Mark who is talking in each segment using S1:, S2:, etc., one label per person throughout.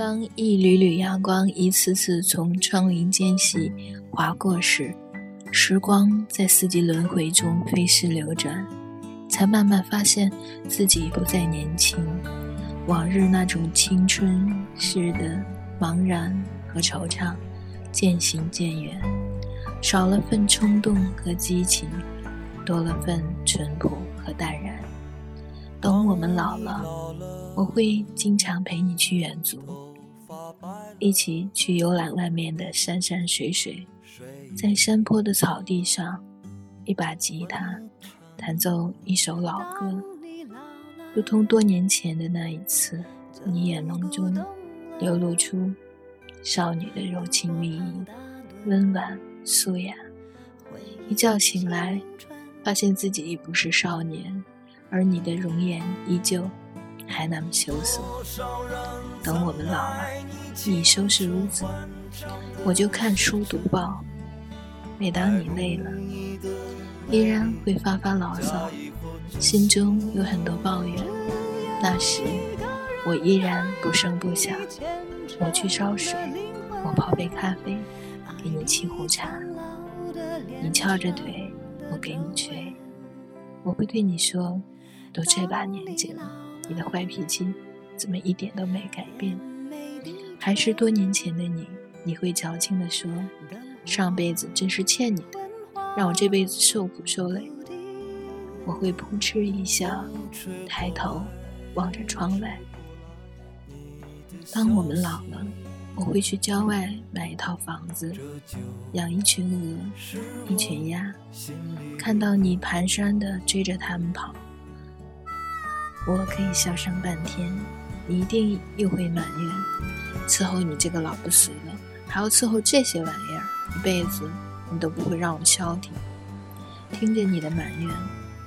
S1: 当一缕缕阳光一次次从窗棂间隙划过时，时光在四季轮回中飞逝流转，才慢慢发现自己不再年轻，往日那种青春似的茫然和惆怅渐行渐远，少了份冲动和激情，多了份淳朴和淡然。等我们老了，我会经常陪你去远足。一起去游览外面的山山水水，在山坡的草地上，一把吉他，弹奏一首老歌，如同多年前的那一次，你眼眸中流露出少女的柔情蜜意，温婉素雅。一觉醒来，发现自己已不是少年，而你的容颜依旧。还那么羞涩。等我们老了，你收拾屋子，我就看书读报。每当你累了，依然会发发牢骚，心中有很多抱怨。那时，我依然不声不响。我去烧水，我泡杯咖啡，给你沏壶茶。你翘着腿，我给你吹。我会对你说：“都这把年纪了。”你的坏脾气怎么一点都没改变？还是多年前的你？你会矫情地说：“上辈子真是欠你的，让我这辈子受苦受累。”我会扑哧一笑，抬头望着窗外。当我们老了，我会去郊外买一套房子，养一群鹅，一群鸭，看到你蹒跚地追着它们跑。我可以笑上半天，你一定又会埋怨，伺候你这个老不死的，还要伺候这些玩意儿，一辈子你都不会让我消停。听着你的埋怨，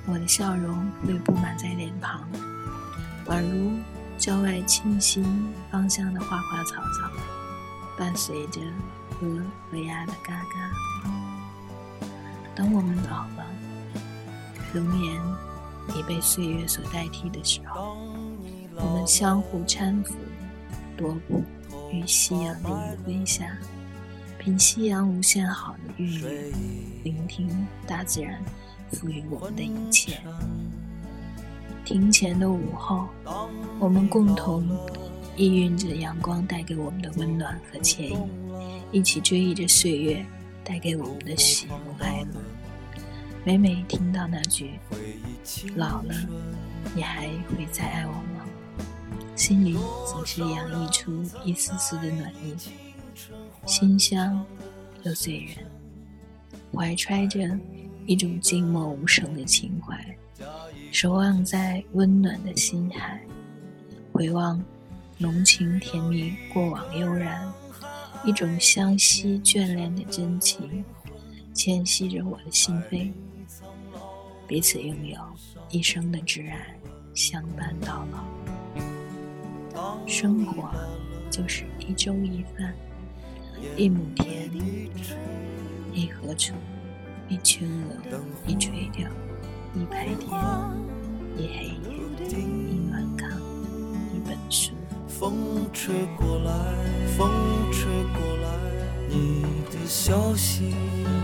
S1: 我的笑容会布满在脸庞，宛如郊外清新芳香的花花草草，伴随着鹅和鸭的嘎嘎。等我们老了，容颜。已被岁月所代替的时候，我们相互搀扶，踱步于夕阳的余晖下，品夕阳无限好的韵律，聆听大自然赋予我们的一切。庭前的午后，我们共同氤氲着阳光带给我们的温暖和惬意，一起追忆着岁月带给我们的喜怒哀乐。每每听到那句“老了，你还会再爱我吗？”心里总是洋溢出一丝丝的暖意，馨香又醉人，怀揣着一种静默无声的情怀，守望在温暖的心海，回望浓情甜蜜过往悠然，一种相惜眷恋的真情，牵系着我的心扉。彼此拥有一生的挚爱，相伴到老。生活就是一粥一饭，一亩田，一禾锄，一群鹅，一垂钓，一拍天，一黑夜，一暖炕，一本书。风吹过来，风吹过来，你的消息，你的消息。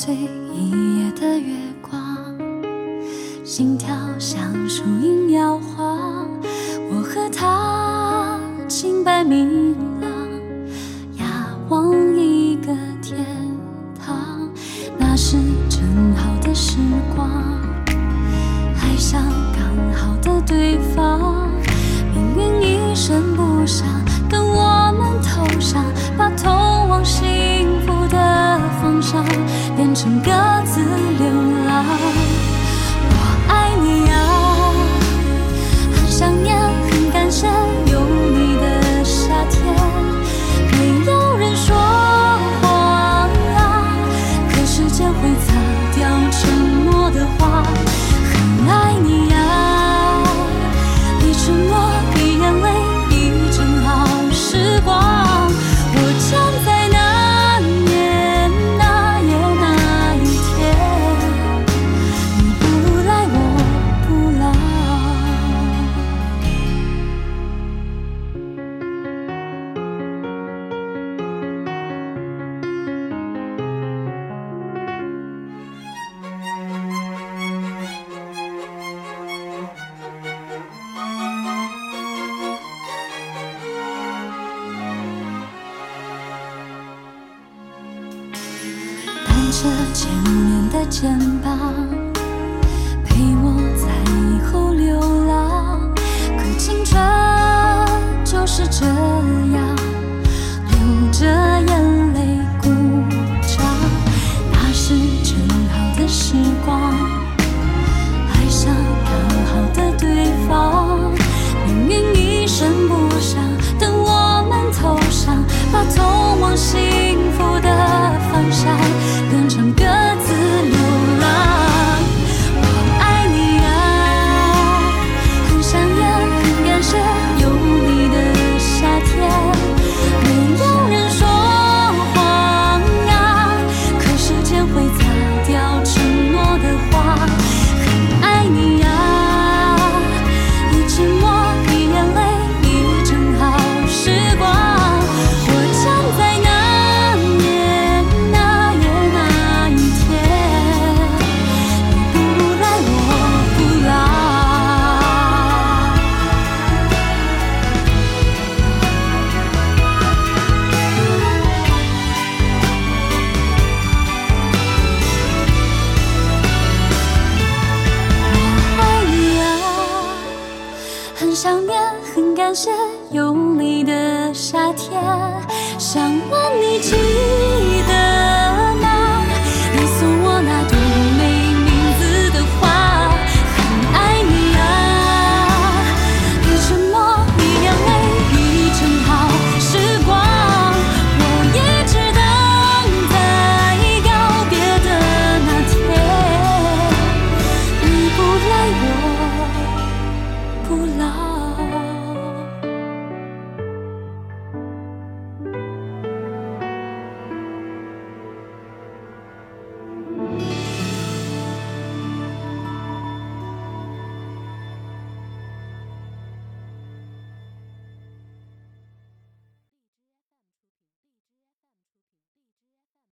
S2: 碎一夜的月光，心跳像什么？着前面的肩膀，陪我在以后流浪。